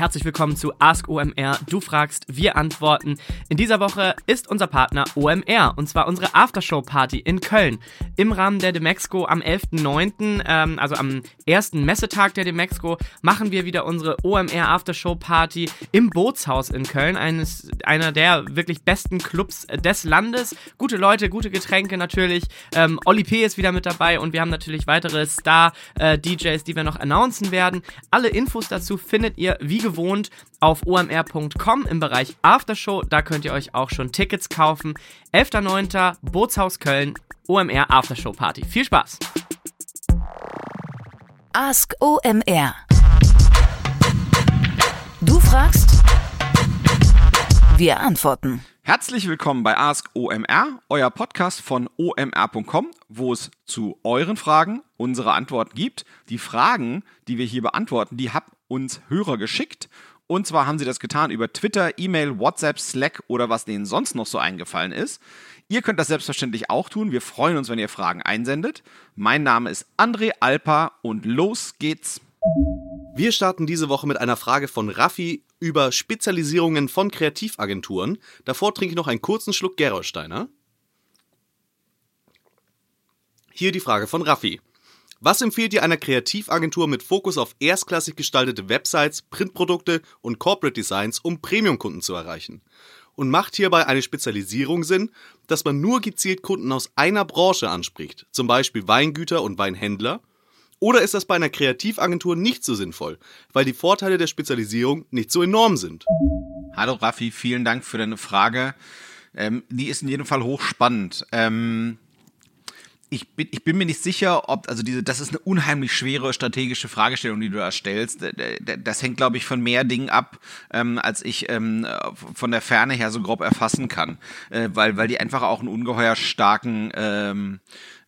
herzlich willkommen zu Ask OMR. Du fragst, wir antworten. In dieser Woche ist unser Partner OMR und zwar unsere Aftershow-Party in Köln. Im Rahmen der Demexco am 11.09., ähm, also am ersten Messetag der Demexco, machen wir wieder unsere OMR Aftershow-Party im Bootshaus in Köln, eines, einer der wirklich besten Clubs des Landes. Gute Leute, gute Getränke natürlich. Ähm, Oli P. ist wieder mit dabei und wir haben natürlich weitere Star-DJs, äh, die wir noch announcen werden. Alle Infos dazu findet ihr wie gewohnt auf omr.com im Bereich Aftershow. Da könnt ihr euch auch schon Tickets kaufen. 11.09. Bootshaus Köln, OMR Aftershow Party. Viel Spaß! Ask OMR. Du fragst, wir antworten. Herzlich willkommen bei Ask OMR, euer Podcast von omr.com, wo es zu euren Fragen unsere Antworten gibt. Die Fragen, die wir hier beantworten, die habt uns Hörer geschickt. Und zwar haben sie das getan über Twitter, E-Mail, WhatsApp, Slack oder was denen sonst noch so eingefallen ist. Ihr könnt das selbstverständlich auch tun. Wir freuen uns, wenn ihr Fragen einsendet. Mein Name ist André Alpa und los geht's. Wir starten diese Woche mit einer Frage von Raffi über Spezialisierungen von Kreativagenturen. Davor trinke ich noch einen kurzen Schluck Gerolsteiner. Hier die Frage von Raffi. Was empfiehlt ihr einer Kreativagentur mit Fokus auf erstklassig gestaltete Websites, Printprodukte und Corporate Designs, um Premium-Kunden zu erreichen? Und macht hierbei eine Spezialisierung Sinn, dass man nur gezielt Kunden aus einer Branche anspricht, zum Beispiel Weingüter und Weinhändler? Oder ist das bei einer Kreativagentur nicht so sinnvoll, weil die Vorteile der Spezialisierung nicht so enorm sind? Hallo Raffi, vielen Dank für deine Frage. Ähm, die ist in jedem Fall hochspannend. Ähm ich bin, ich bin mir nicht sicher, ob, also diese, das ist eine unheimlich schwere strategische Fragestellung, die du da stellst. Das hängt, glaube ich, von mehr Dingen ab, ähm, als ich ähm, von der Ferne her so grob erfassen kann. Äh, weil, weil die einfach auch einen ungeheuer starken ähm, äh,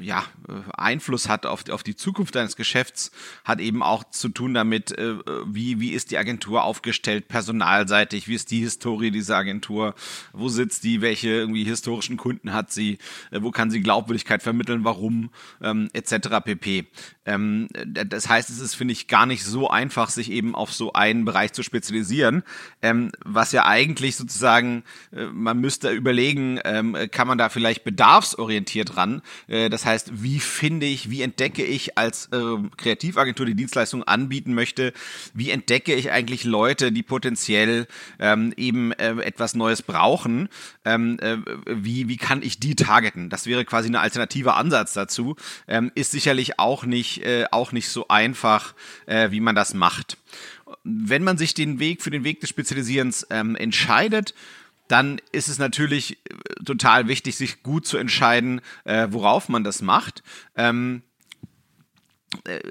ja, äh, Einfluss hat auf, auf die Zukunft deines Geschäfts, hat eben auch zu tun damit, äh, wie, wie ist die Agentur aufgestellt, personalseitig, wie ist die Historie dieser Agentur, wo sitzt die, welche irgendwie historischen Kunden hat sie, äh, wo kann sie Glaubwürdigkeit vermitteln, warum, ähm, etc. pp. Ähm, das heißt, es ist, finde ich, gar nicht so einfach, sich eben auf so einen Bereich zu spezialisieren, ähm, was ja eigentlich sozusagen, äh, man müsste überlegen, ähm, kann man da vielleicht bedarfsorientiert ran, äh, das heißt, wie finde ich, wie entdecke ich als äh, Kreativagentur, die Dienstleistung anbieten möchte, wie entdecke ich eigentlich Leute, die potenziell ähm, eben äh, etwas Neues brauchen, ähm, äh, wie, wie kann ich die targeten? Das wäre quasi ein alternativer Ansatz dazu, ähm, ist sicherlich auch nicht, äh, auch nicht so einfach, äh, wie man das macht. Wenn man sich den Weg für den Weg des Spezialisierens entscheidet, dann ist es natürlich äh, total wichtig, sich gut zu entscheiden, äh, worauf man das macht. Ähm, äh,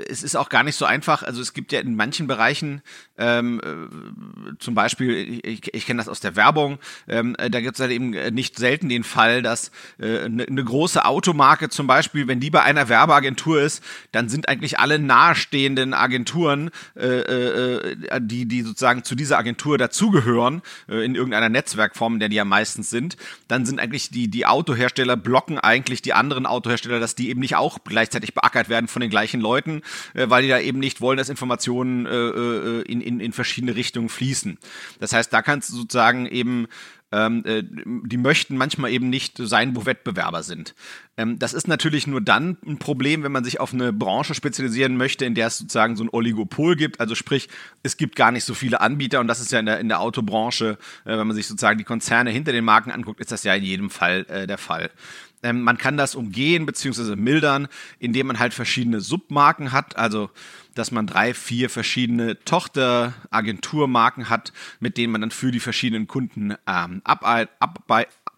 es ist auch gar nicht so einfach. Also es gibt ja in manchen Bereichen, ähm, äh, zum Beispiel, ich, ich kenne das aus der Werbung, ähm, äh, da gibt es halt eben nicht selten den Fall, dass äh, eine, eine große Automarke zum Beispiel, wenn die bei einer Werbeagentur ist, dann sind eigentlich alle nahestehenden Agenturen, äh, äh, die, die sozusagen zu dieser Agentur dazugehören, äh, in irgendeiner Netzwerkform, in der die ja meistens sind, dann sind eigentlich die, die Autohersteller blocken eigentlich die anderen Autohersteller, dass die eben nicht auch gleichzeitig beackert werden von den gleichen Leuten Leuten, äh, weil die da eben nicht wollen, dass Informationen äh, äh, in, in, in verschiedene Richtungen fließen. Das heißt, da kannst du sozusagen eben ähm, äh, die möchten manchmal eben nicht sein, wo Wettbewerber sind. Ähm, das ist natürlich nur dann ein Problem, wenn man sich auf eine Branche spezialisieren möchte, in der es sozusagen so ein Oligopol gibt. Also sprich, es gibt gar nicht so viele Anbieter und das ist ja in der, in der Autobranche, äh, wenn man sich sozusagen die Konzerne hinter den Marken anguckt, ist das ja in jedem Fall äh, der Fall. Ähm, man kann das umgehen bzw. mildern, indem man halt verschiedene Submarken hat, also dass man drei, vier verschiedene Tochteragenturmarken hat, mit denen man dann für die verschiedenen Kunden ähm,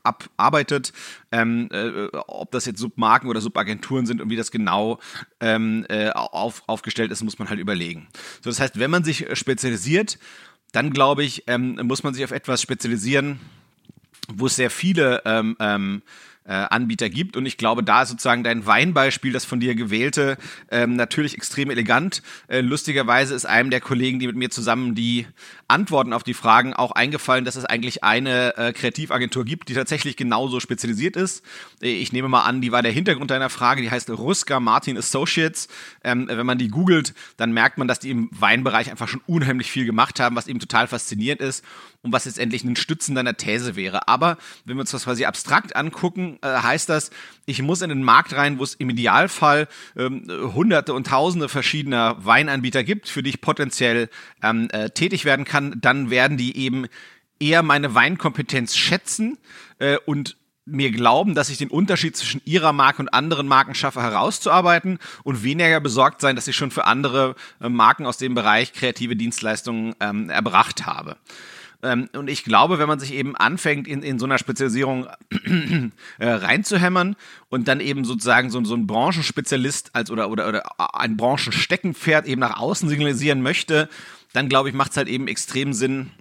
abarbeitet. Ähm, äh, ob das jetzt Submarken oder Subagenturen sind und wie das genau ähm, äh, auf, aufgestellt ist, muss man halt überlegen. So, das heißt, wenn man sich spezialisiert, dann glaube ich, ähm, muss man sich auf etwas spezialisieren, wo es sehr viele ähm, ähm, äh, Anbieter gibt. Und ich glaube, da ist sozusagen dein Weinbeispiel, das von dir gewählte, ähm, natürlich extrem elegant. Äh, lustigerweise ist einem der Kollegen, die mit mir zusammen die Antworten auf die Fragen auch eingefallen, dass es eigentlich eine äh, Kreativagentur gibt, die tatsächlich genauso spezialisiert ist. Äh, ich nehme mal an, die war der Hintergrund deiner Frage, die heißt Ruska Martin Associates. Ähm, wenn man die googelt, dann merkt man, dass die im Weinbereich einfach schon unheimlich viel gemacht haben, was eben total faszinierend ist und was letztendlich ein Stützen deiner These wäre. Aber wenn wir uns das quasi abstrakt angucken, äh, heißt das, ich muss in den Markt rein, wo es im Idealfall ähm, hunderte und tausende verschiedener Weinanbieter gibt, für die ich potenziell ähm, äh, tätig werden kann. Dann werden die eben eher meine Weinkompetenz schätzen äh, und mir glauben, dass ich den Unterschied zwischen ihrer Marke und anderen Marken schaffe herauszuarbeiten und weniger besorgt sein, dass ich schon für andere äh, Marken aus dem Bereich kreative Dienstleistungen ähm, erbracht habe. Ähm, und ich glaube, wenn man sich eben anfängt, in, in so einer Spezialisierung äh, reinzuhämmern und dann eben sozusagen so, so ein Branchenspezialist als oder, oder, oder ein Branchensteckenpferd eben nach außen signalisieren möchte, dann glaube ich, macht es halt eben extrem Sinn,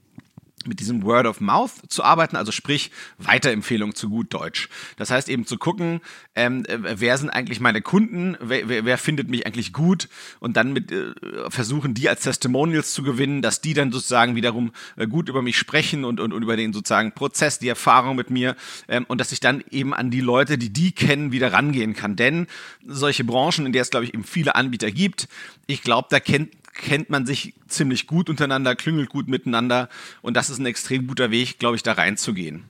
mit diesem Word of Mouth zu arbeiten, also sprich Weiterempfehlung zu gut Deutsch. Das heißt eben zu gucken, ähm, äh, wer sind eigentlich meine Kunden, wer, wer, wer findet mich eigentlich gut und dann mit äh, versuchen, die als Testimonials zu gewinnen, dass die dann sozusagen wiederum äh, gut über mich sprechen und, und, und über den sozusagen Prozess, die Erfahrung mit mir ähm, und dass ich dann eben an die Leute, die die kennen, wieder rangehen kann. Denn solche Branchen, in der es glaube ich eben viele Anbieter gibt, ich glaube, da kennt kennt man sich ziemlich gut untereinander, klüngelt gut miteinander und das ist ein extrem guter Weg, glaube ich, da reinzugehen.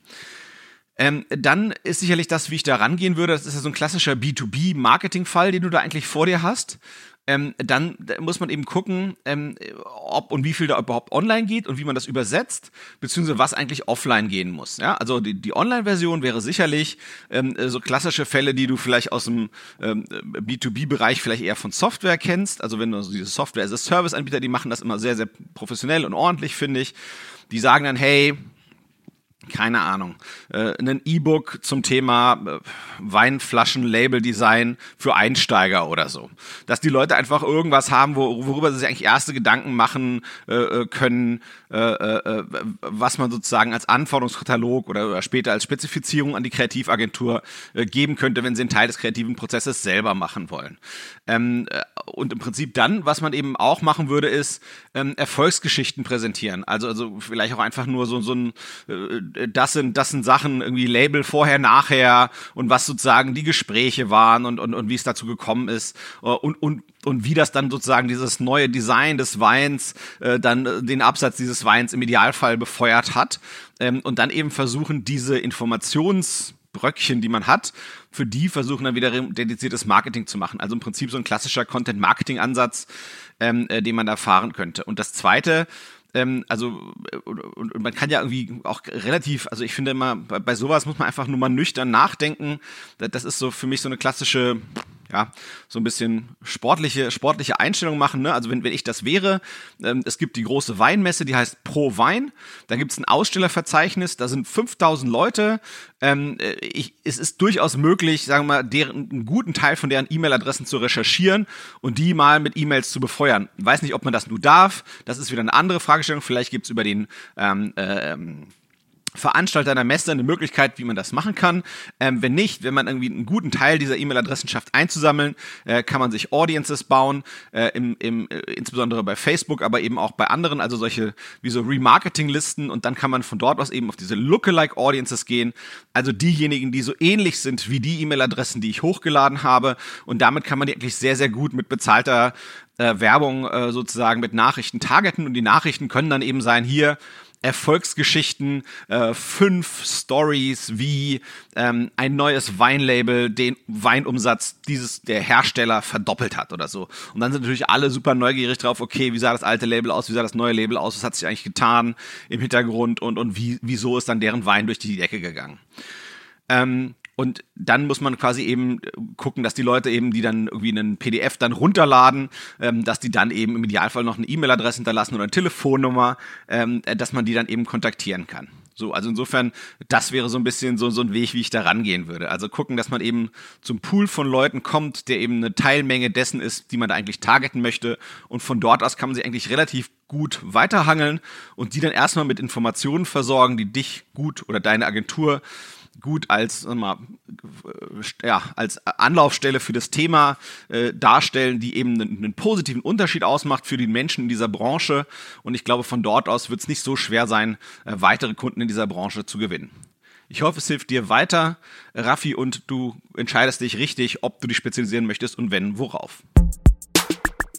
Ähm, dann ist sicherlich das, wie ich da rangehen würde, das ist ja so ein klassischer B2B-Marketing-Fall, den du da eigentlich vor dir hast ähm, dann muss man eben gucken, ähm, ob und wie viel da überhaupt online geht und wie man das übersetzt, beziehungsweise was eigentlich offline gehen muss. Ja? Also die, die Online-Version wäre sicherlich ähm, so klassische Fälle, die du vielleicht aus dem ähm, B2B-Bereich vielleicht eher von Software kennst. Also wenn du also diese Software-as-a-Service-Anbieter, die machen das immer sehr, sehr professionell und ordentlich, finde ich. Die sagen dann, hey, keine Ahnung, äh, ein E-Book zum Thema äh, Weinflaschen-Label-Design für Einsteiger oder so. Dass die Leute einfach irgendwas haben, wo, worüber sie sich eigentlich erste Gedanken machen äh, äh können, äh, äh, was man sozusagen als Anforderungskatalog oder, oder, später als Spezifizierung an die Kreativagentur äh, geben könnte, wenn sie einen Teil des kreativen Prozesses selber machen wollen. Ähm, äh, und im Prinzip dann, was man eben auch machen würde, ist ähm, Erfolgsgeschichten präsentieren. Also, also vielleicht auch einfach nur so, so ein äh, das sind, das sind Sachen, irgendwie Label vorher, nachher und was sozusagen die Gespräche waren und, und, und wie es dazu gekommen ist äh, und, und, und wie das dann sozusagen dieses neue Design des Weins äh, dann den Absatz dieses Weins im Idealfall befeuert hat ähm, und dann eben versuchen, diese Informationsbröckchen, die man hat, für die versuchen dann wieder dediziertes Marketing zu machen. Also im Prinzip so ein klassischer Content-Marketing-Ansatz, ähm, äh, den man da fahren könnte. Und das Zweite, ähm, also und, und, man kann ja irgendwie auch relativ, also ich finde immer, bei, bei sowas muss man einfach nur mal nüchtern nachdenken. Das ist so für mich so eine klassische ja, so ein bisschen sportliche, sportliche Einstellung machen. Ne? Also wenn, wenn ich das wäre, ähm, es gibt die große Weinmesse, die heißt Pro Wein. Da gibt es ein Ausstellerverzeichnis, da sind 5000 Leute. Ähm, äh, ich, es ist durchaus möglich, sagen wir mal, deren, einen guten Teil von deren E-Mail-Adressen zu recherchieren und die mal mit E-Mails zu befeuern. Weiß nicht, ob man das nur darf. Das ist wieder eine andere Fragestellung. Vielleicht gibt es über den ähm, äh, Veranstalter einer Messe eine Möglichkeit, wie man das machen kann. Ähm, wenn nicht, wenn man irgendwie einen guten Teil dieser E-Mail-Adressen schafft einzusammeln, äh, kann man sich Audiences bauen, äh, im, im, äh, insbesondere bei Facebook, aber eben auch bei anderen, also solche wie so Remarketing-Listen. Und dann kann man von dort aus eben auf diese Lookalike Audiences gehen, also diejenigen, die so ähnlich sind wie die E-Mail-Adressen, die ich hochgeladen habe. Und damit kann man die eigentlich sehr, sehr gut mit bezahlter äh, Werbung äh, sozusagen mit Nachrichten targeten. Und die Nachrichten können dann eben sein, hier Erfolgsgeschichten, äh, fünf Stories, wie ähm, ein neues Weinlabel den Weinumsatz dieses der Hersteller verdoppelt hat oder so. Und dann sind natürlich alle super neugierig drauf, okay, wie sah das alte Label aus, wie sah das neue Label aus, was hat sich eigentlich getan im Hintergrund und, und wie, wieso ist dann deren Wein durch die Decke gegangen. Ähm, und dann muss man quasi eben gucken, dass die Leute eben, die dann irgendwie einen PDF dann runterladen, ähm, dass die dann eben im Idealfall noch eine E-Mail-Adresse hinterlassen oder eine Telefonnummer, ähm, äh, dass man die dann eben kontaktieren kann. So, also insofern, das wäre so ein bisschen so, so ein Weg, wie ich da rangehen würde. Also gucken, dass man eben zum Pool von Leuten kommt, der eben eine Teilmenge dessen ist, die man da eigentlich targeten möchte. Und von dort aus kann man sich eigentlich relativ gut weiterhangeln und die dann erstmal mit Informationen versorgen, die dich gut oder deine Agentur gut als, ja, als Anlaufstelle für das Thema äh, darstellen, die eben einen, einen, positiven Unterschied ausmacht für die Menschen in dieser Branche. Und ich glaube, von dort aus wird es nicht so schwer sein, äh, weitere Kunden in dieser Branche zu gewinnen. Ich hoffe, es hilft dir weiter, Raffi, und du entscheidest dich richtig, ob du dich spezialisieren möchtest und wenn, worauf.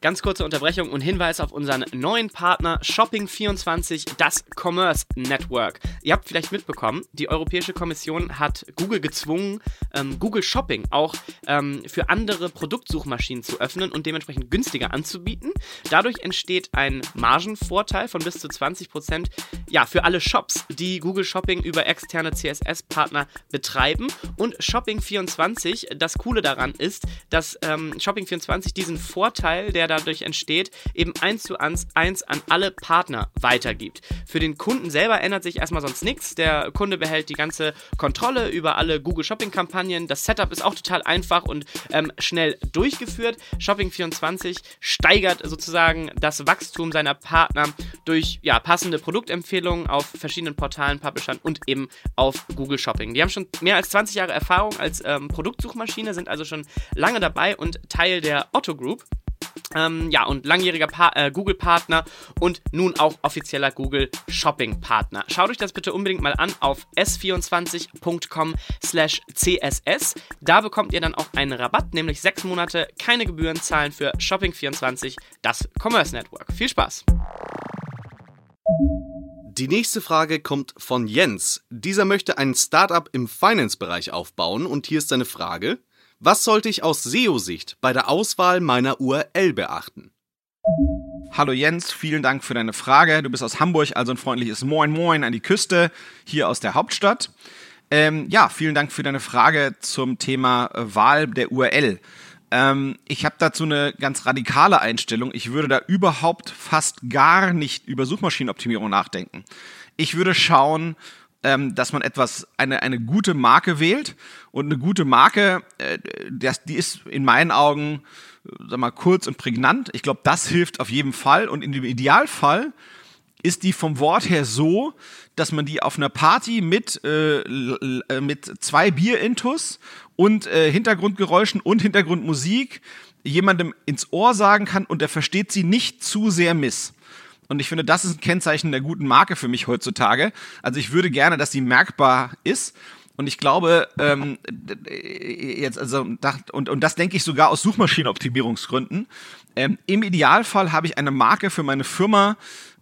Ganz kurze Unterbrechung und Hinweis auf unseren neuen Partner Shopping24, das Commerce Network. Ihr habt vielleicht mitbekommen, die Europäische Kommission hat Google gezwungen, ähm, Google Shopping auch ähm, für andere Produktsuchmaschinen zu öffnen und dementsprechend günstiger anzubieten. Dadurch entsteht ein Margenvorteil von bis zu 20 Prozent ja, für alle Shops, die Google Shopping über externe CSS-Partner betreiben. Und Shopping24, das Coole daran ist, dass ähm, Shopping24 diesen Vorteil, der dadurch entsteht, eben eins zu eins, eins an alle Partner weitergibt. Für den Kunden selber ändert sich erstmal sonst nichts. Der Kunde behält die ganze Kontrolle über alle Google Shopping-Kampagnen. Das Setup ist auch total einfach und ähm, schnell durchgeführt. Shopping24 steigert sozusagen das Wachstum seiner Partner durch ja, passende Produktempfehlungen auf verschiedenen Portalen, Publishern und eben auf Google Shopping. Die haben schon mehr als 20 Jahre Erfahrung als ähm, Produktsuchmaschine, sind also schon lange dabei und Teil der Otto Group. Ähm, ja, und langjähriger äh, Google-Partner und nun auch offizieller Google Shopping-Partner. Schaut euch das bitte unbedingt mal an auf s24.com slash css. Da bekommt ihr dann auch einen Rabatt, nämlich sechs Monate keine Gebühren zahlen für Shopping24, das Commerce Network. Viel Spaß! Die nächste Frage kommt von Jens. Dieser möchte ein Startup im Finance-Bereich aufbauen und hier ist seine Frage. Was sollte ich aus SEO-Sicht bei der Auswahl meiner URL beachten? Hallo Jens, vielen Dank für deine Frage. Du bist aus Hamburg, also ein freundliches Moin Moin an die Küste hier aus der Hauptstadt. Ähm, ja, vielen Dank für deine Frage zum Thema äh, Wahl der URL. Ähm, ich habe dazu eine ganz radikale Einstellung. Ich würde da überhaupt fast gar nicht über Suchmaschinenoptimierung nachdenken. Ich würde schauen, ähm, dass man etwas, eine, eine gute Marke wählt. Und eine gute Marke, äh, das, die ist in meinen Augen, äh, sag mal, kurz und prägnant. Ich glaube, das hilft auf jeden Fall. Und in dem Idealfall ist die vom Wort her so, dass man die auf einer Party mit, äh, äh mit zwei Bier-Intus und äh, Hintergrundgeräuschen und Hintergrundmusik jemandem ins Ohr sagen kann und er versteht sie nicht zu sehr miss. Und ich finde, das ist ein Kennzeichen der guten Marke für mich heutzutage. Also ich würde gerne, dass sie merkbar ist. Und ich glaube, ähm, jetzt, also, und, und das denke ich sogar aus Suchmaschinenoptimierungsgründen. Ähm, Im Idealfall habe ich eine Marke für meine Firma,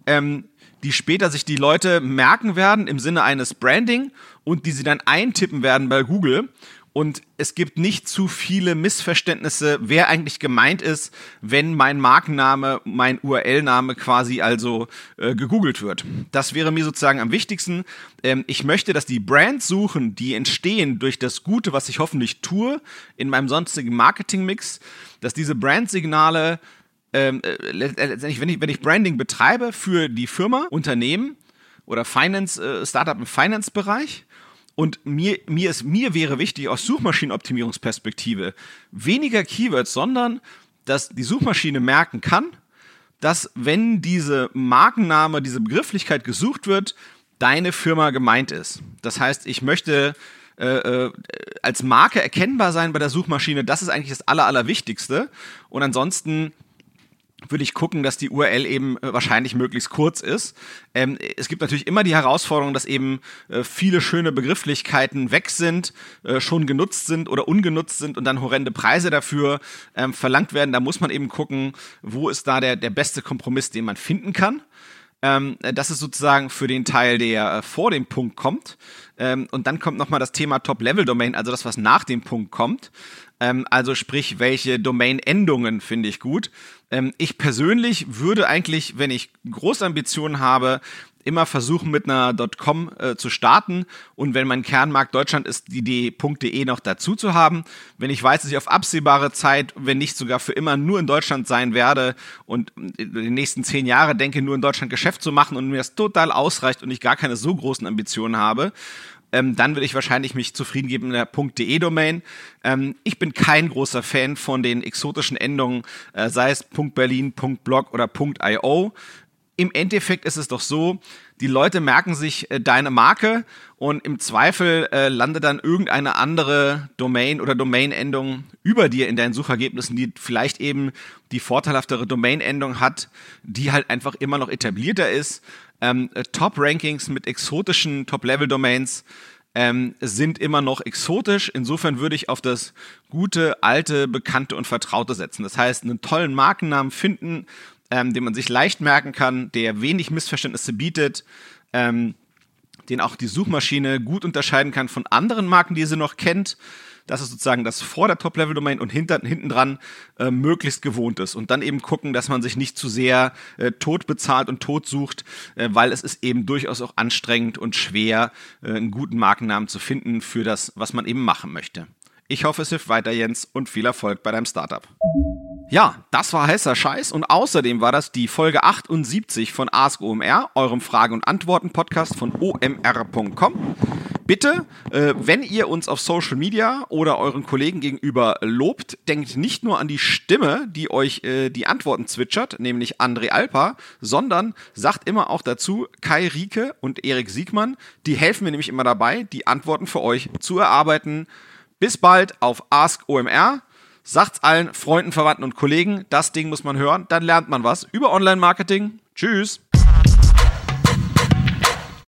ähm, die später sich die Leute merken werden im Sinne eines Branding und die sie dann eintippen werden bei Google und es gibt nicht zu viele Missverständnisse, wer eigentlich gemeint ist, wenn mein Markenname, mein URL-Name quasi also äh, gegoogelt wird. Das wäre mir sozusagen am wichtigsten. Ähm, ich möchte, dass die Brandsuchen, die entstehen durch das Gute, was ich hoffentlich tue in meinem sonstigen Marketingmix, dass diese Brandsignale ähm, äh, letztendlich, wenn ich, wenn ich Branding betreibe für die Firma, Unternehmen oder Finance, äh, Startup im Finance-Bereich, und mir, mir, ist, mir wäre wichtig aus Suchmaschinenoptimierungsperspektive weniger Keywords, sondern dass die Suchmaschine merken kann, dass wenn diese Markenname, diese Begrifflichkeit gesucht wird, deine Firma gemeint ist. Das heißt, ich möchte äh, äh, als Marke erkennbar sein bei der Suchmaschine. Das ist eigentlich das Aller, Allerwichtigste. Und ansonsten würde ich gucken, dass die URL eben äh, wahrscheinlich möglichst kurz ist. Ähm, es gibt natürlich immer die Herausforderung, dass eben äh, viele schöne Begrifflichkeiten weg sind, äh, schon genutzt sind oder ungenutzt sind und dann horrende Preise dafür ähm, verlangt werden. Da muss man eben gucken, wo ist da der, der beste Kompromiss, den man finden kann. Ähm, das ist sozusagen für den Teil, der äh, vor dem Punkt kommt. Ähm, und dann kommt nochmal das Thema Top-Level-Domain, also das, was nach dem Punkt kommt. Ähm, also sprich, welche Domain-Endungen finde ich gut. Ähm, ich persönlich würde eigentlich, wenn ich große Ambitionen habe, immer versuchen, mit einer .com äh, zu starten und wenn mein Kernmarkt Deutschland ist, die .de noch dazu zu haben. Wenn ich weiß, dass ich auf absehbare Zeit, wenn nicht sogar für immer nur in Deutschland sein werde und in den nächsten zehn Jahre denke, nur in Deutschland Geschäft zu machen und mir das total ausreicht und ich gar keine so großen Ambitionen habe, ähm, dann würde ich wahrscheinlich mich zufrieden geben in der .de-Domain. Ähm, ich bin kein großer Fan von den exotischen Endungen, äh, sei es .berlin, .blog oder .io. im Endeffekt ist es doch so, die Leute merken sich äh, deine Marke und im Zweifel äh, landet dann irgendeine andere Domain oder Domain-Endung über dir in deinen Suchergebnissen, die vielleicht eben die vorteilhaftere Domain-Endung hat, die halt einfach immer noch etablierter ist. Ähm, äh, Top-Rankings mit exotischen Top-Level-Domains ähm, sind immer noch exotisch. Insofern würde ich auf das gute, alte, bekannte und vertraute setzen. Das heißt, einen tollen Markennamen finden, ähm, den man sich leicht merken kann, der wenig Missverständnisse bietet, ähm, den auch die Suchmaschine gut unterscheiden kann von anderen Marken, die sie noch kennt. Das ist sozusagen das vor der Top-Level-Domain und hinter, hinten dran äh, möglichst gewohnt ist. Und dann eben gucken, dass man sich nicht zu sehr äh, tot bezahlt und tot sucht, äh, weil es ist eben durchaus auch anstrengend und schwer, äh, einen guten Markennamen zu finden für das, was man eben machen möchte. Ich hoffe, es hilft weiter, Jens, und viel Erfolg bei deinem Startup. Ja, das war heißer Scheiß und außerdem war das die Folge 78 von Ask OMR, eurem Frage- und Antworten-Podcast von omr.com. Bitte, äh, wenn ihr uns auf Social Media oder euren Kollegen gegenüber lobt, denkt nicht nur an die Stimme, die euch äh, die Antworten zwitschert, nämlich André Alpa, sondern sagt immer auch dazu Kai Rieke und Erik Siegmann. Die helfen mir nämlich immer dabei, die Antworten für euch zu erarbeiten. Bis bald auf Ask OMR. Sagt's allen Freunden, Verwandten und Kollegen, das Ding muss man hören, dann lernt man was über Online-Marketing. Tschüss.